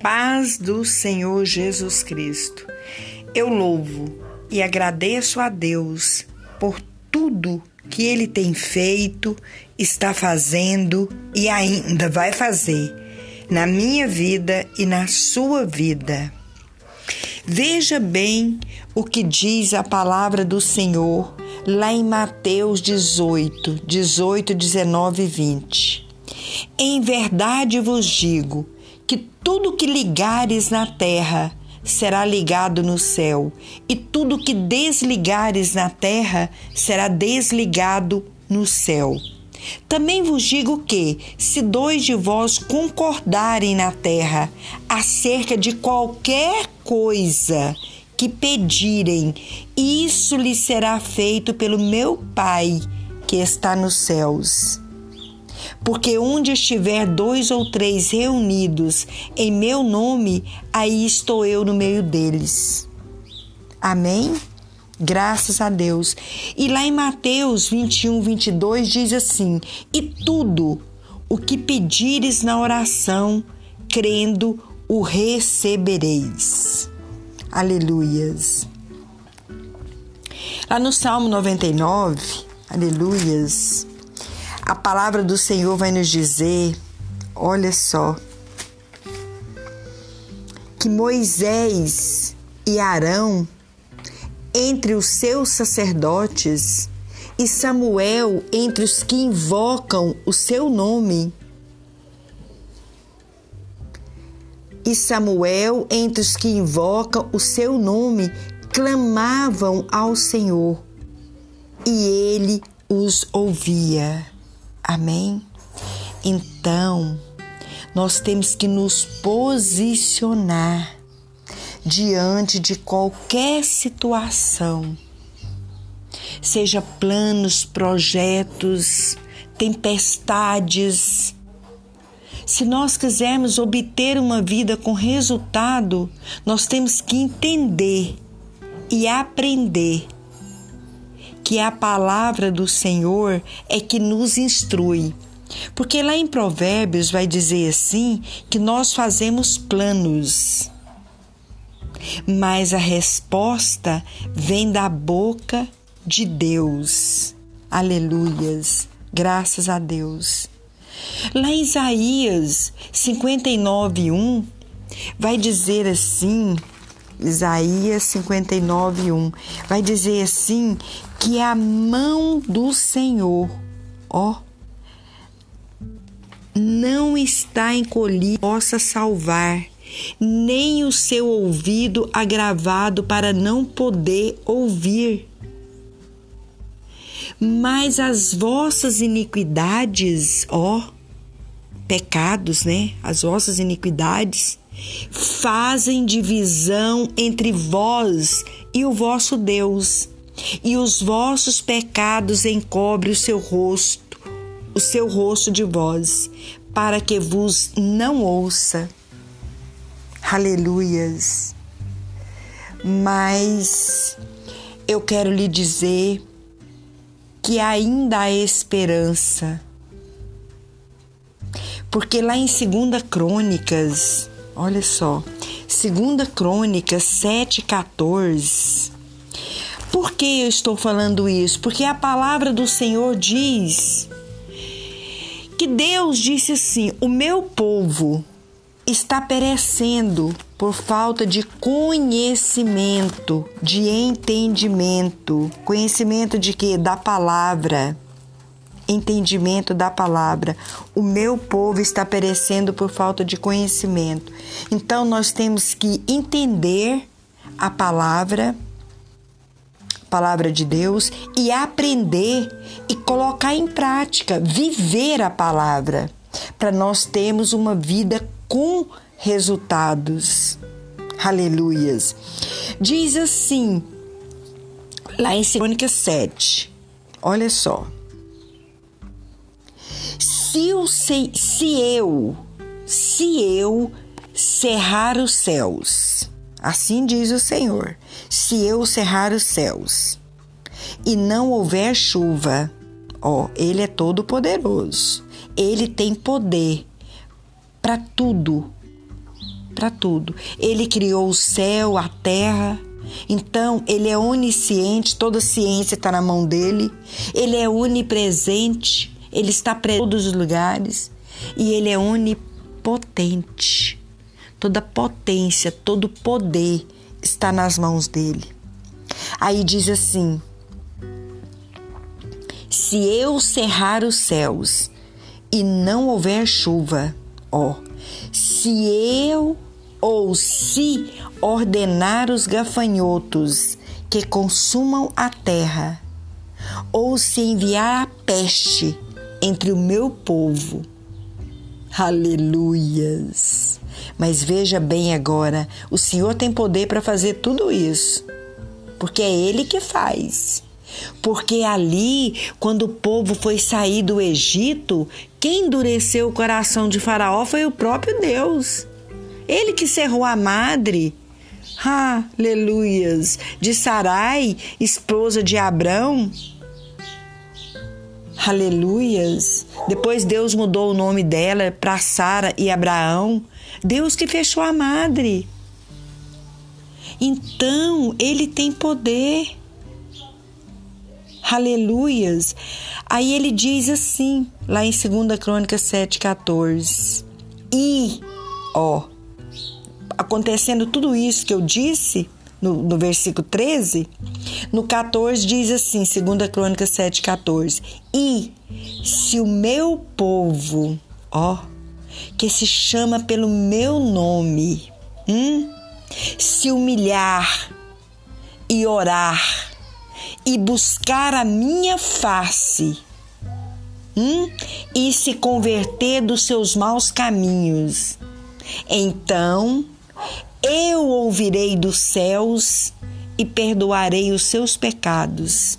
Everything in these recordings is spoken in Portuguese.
paz do Senhor Jesus Cristo. Eu louvo e agradeço a Deus por tudo que Ele tem feito, está fazendo e ainda vai fazer na minha vida e na sua vida. Veja bem o que diz a palavra do Senhor lá em Mateus 18, 18, 19 e 20. Em verdade vos digo tudo que ligares na terra será ligado no céu, e tudo que desligares na terra será desligado no céu. Também vos digo que, se dois de vós concordarem na terra acerca de qualquer coisa que pedirem, isso lhes será feito pelo meu Pai que está nos céus. Porque onde estiver dois ou três reunidos em meu nome, aí estou eu no meio deles. Amém? Graças a Deus. E lá em Mateus 21, 22 diz assim: E tudo o que pedires na oração, crendo, o recebereis. Aleluias. Lá no Salmo 99, aleluias, a palavra do Senhor vai nos dizer: olha só, que Moisés e Arão, entre os seus sacerdotes, e Samuel, entre os que invocam o seu nome, e Samuel, entre os que invocam o seu nome, clamavam ao Senhor, e ele os ouvia. Amém? Então, nós temos que nos posicionar diante de qualquer situação, seja planos, projetos, tempestades. Se nós quisermos obter uma vida com resultado, nós temos que entender e aprender que a palavra do Senhor é que nos instrui. Porque lá em Provérbios vai dizer assim que nós fazemos planos, mas a resposta vem da boca de Deus. Aleluias, graças a Deus. Lá em Isaías 59, 1, vai dizer assim: Isaías 59, 1. Vai dizer assim que a mão do Senhor, ó, não está encolhida, possa salvar, nem o seu ouvido agravado para não poder ouvir. Mas as vossas iniquidades, ó, pecados, né? As vossas iniquidades fazem divisão entre vós e o vosso Deus, e os vossos pecados encobre o seu rosto, o seu rosto de vós, para que vos não ouça. Aleluias. Mas eu quero lhe dizer que ainda há esperança. Porque lá em 2 Crônicas, olha só, 2 Crônicas 7,14. Por que eu estou falando isso? Porque a palavra do Senhor diz que Deus disse assim: O meu povo está perecendo por falta de conhecimento, de entendimento. Conhecimento de quê? Da palavra. Entendimento da palavra. O meu povo está perecendo por falta de conhecimento. Então nós temos que entender a palavra, palavra de Deus e aprender e colocar em prática, viver a palavra, para nós termos uma vida com resultados. Aleluias. Diz assim, lá em Crônicas 7, olha só. Se, eu, se, se eu, se eu cerrar os céus, assim diz o Senhor, se eu cerrar os céus e não houver chuva, ó, ele é todo poderoso. Ele tem poder para tudo para tudo. Ele criou o céu, a terra. Então, ele é onisciente, toda ciência está na mão dele. Ele é onipresente, ele está em todos os lugares. E ele é onipotente. Toda potência, todo poder está nas mãos dele. Aí diz assim: Se eu cerrar os céus e não houver chuva, ó, se eu ou se ordenar os gafanhotos que consumam a terra, ou se enviar a peste entre o meu povo. Aleluias! Mas veja bem agora, o Senhor tem poder para fazer tudo isso, porque é Ele que faz. Porque ali, quando o povo foi sair do Egito, quem endureceu o coração de Faraó foi o próprio Deus. Ele que cerrou a madre. Aleluias! De Sarai, esposa de Abrão. Aleluias! Depois Deus mudou o nome dela para Sara e Abraão. Deus que fechou a madre. Então, ele tem poder. Aleluias. Aí ele diz assim, lá em 2 Crônica 7,14. E, ó, acontecendo tudo isso que eu disse no, no versículo 13, no 14 diz assim, 2 Crônica 7,14. E se o meu povo, ó, que se chama pelo meu nome, hum, se humilhar e orar e buscar a minha face hum? e se converter dos seus maus caminhos, então eu ouvirei dos céus e perdoarei os seus pecados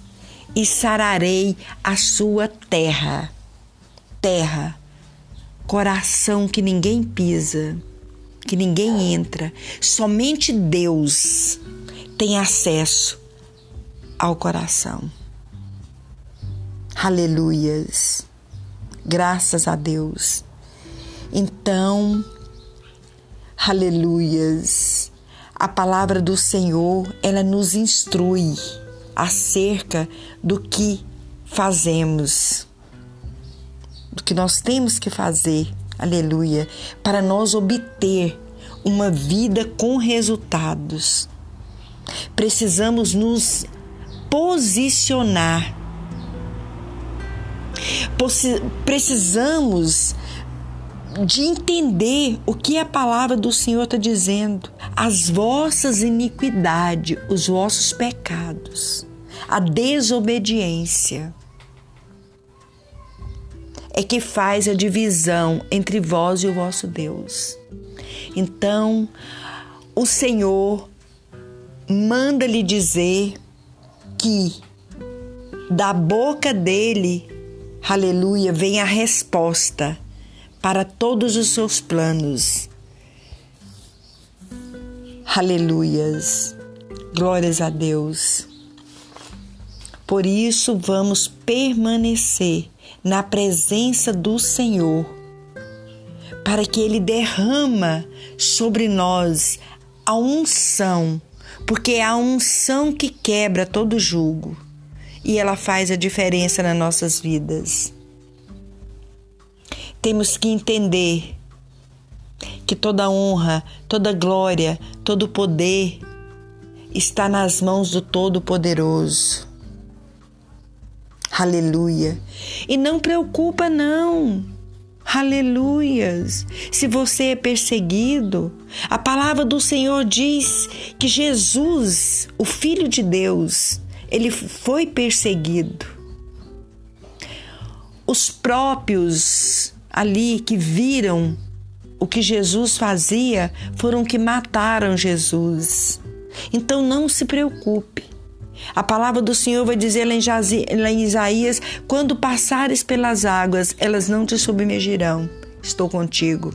e sararei a sua terra. Terra, coração que ninguém pisa, que ninguém entra, somente Deus tem acesso ao coração. Aleluias. Graças a Deus. Então, aleluias. A palavra do Senhor, ela nos instrui acerca do que fazemos, do que nós temos que fazer, aleluia, para nós obter uma vida com resultados. Precisamos nos posicionar. Precisamos de entender o que a palavra do Senhor está dizendo. As vossas iniquidades, os vossos pecados, a desobediência é que faz a divisão entre vós e o vosso Deus. Então, o Senhor manda lhe dizer que da boca dele, aleluia, vem a resposta para todos os seus planos. Aleluias. Glórias a Deus. Por isso vamos permanecer na presença do Senhor, para que ele derrama sobre nós a unção porque é a unção que quebra todo julgo e ela faz a diferença nas nossas vidas. Temos que entender que toda honra, toda glória, todo poder está nas mãos do Todo-Poderoso. Aleluia. E não preocupa não. Aleluias! Se você é perseguido, a palavra do Senhor diz que Jesus, o Filho de Deus, ele foi perseguido. Os próprios ali que viram o que Jesus fazia foram que mataram Jesus. Então não se preocupe. A palavra do Senhor vai dizer lá em Isaías: quando passares pelas águas, elas não te submergirão. Estou contigo.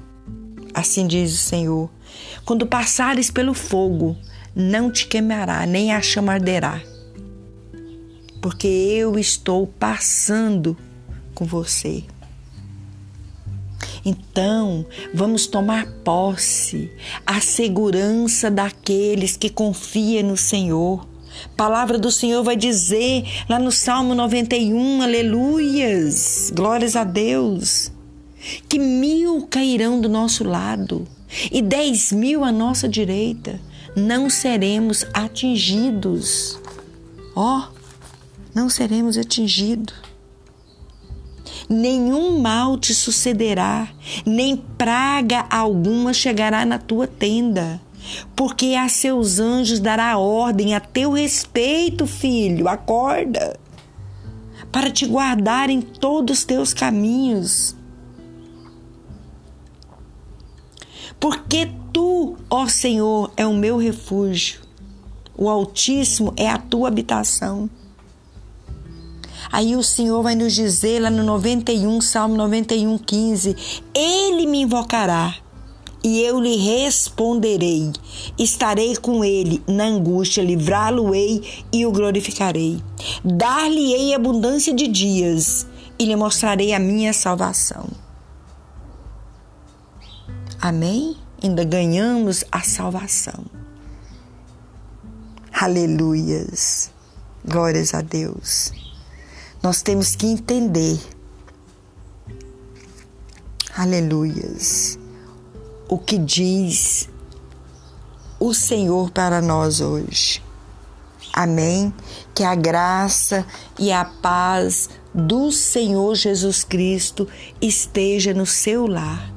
Assim diz o Senhor. Quando passares pelo fogo, não te queimará, nem a chama arderá. Porque eu estou passando com você. Então, vamos tomar posse, a segurança daqueles que confiam no Senhor. Palavra do Senhor vai dizer lá no Salmo 91, aleluias, glórias a Deus, que mil cairão do nosso lado e dez mil à nossa direita, não seremos atingidos. Ó, oh, não seremos atingidos. Nenhum mal te sucederá, nem praga alguma chegará na tua tenda porque a seus anjos dará ordem a teu respeito, filho. Acorda, para te guardar em todos os teus caminhos. Porque tu, ó Senhor, é o meu refúgio, o Altíssimo é a tua habitação. Aí o Senhor vai nos dizer lá no 91, Salmo 91, 15: Ele me invocará e eu lhe responderei. Estarei com ele na angústia, livrá-lo-ei e o glorificarei. Dar-lhe-ei abundância de dias e lhe mostrarei a minha salvação. Amém? Ainda ganhamos a salvação. Aleluias. Glórias a Deus. Nós temos que entender. Aleluias o que diz o Senhor para nós hoje. Amém? Que a graça e a paz do Senhor Jesus Cristo esteja no seu lar